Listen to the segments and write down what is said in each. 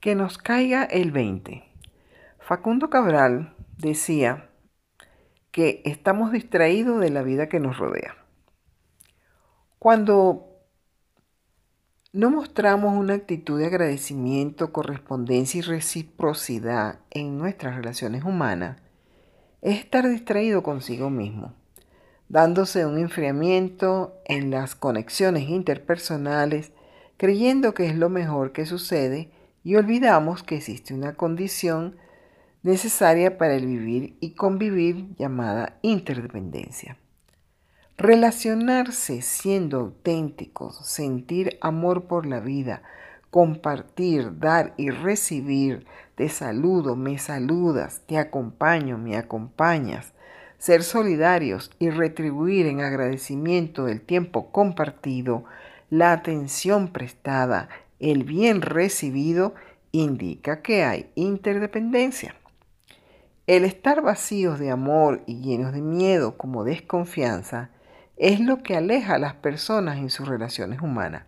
Que nos caiga el 20. Facundo Cabral decía que estamos distraídos de la vida que nos rodea. Cuando no mostramos una actitud de agradecimiento, correspondencia y reciprocidad en nuestras relaciones humanas, es estar distraído consigo mismo, dándose un enfriamiento en las conexiones interpersonales, creyendo que es lo mejor que sucede y olvidamos que existe una condición necesaria para el vivir y convivir llamada interdependencia. Relacionarse siendo auténticos, sentir amor por la vida, compartir, dar y recibir, te saludo, me saludas, te acompaño, me acompañas, ser solidarios y retribuir en agradecimiento el tiempo compartido, la atención prestada, el bien recibido indica que hay interdependencia. El estar vacíos de amor y llenos de miedo como desconfianza es lo que aleja a las personas en sus relaciones humanas,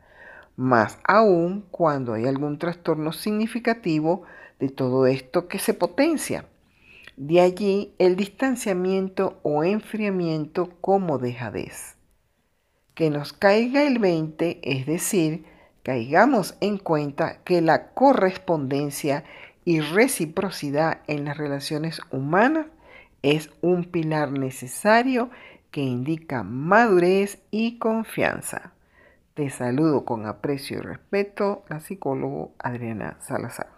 más aún cuando hay algún trastorno significativo de todo esto que se potencia. De allí el distanciamiento o enfriamiento como dejadez. Que nos caiga el 20, es decir, caigamos en cuenta que la correspondencia y reciprocidad en las relaciones humanas es un pilar necesario que indica madurez y confianza. Te saludo con aprecio y respeto, la psicóloga Adriana Salazar.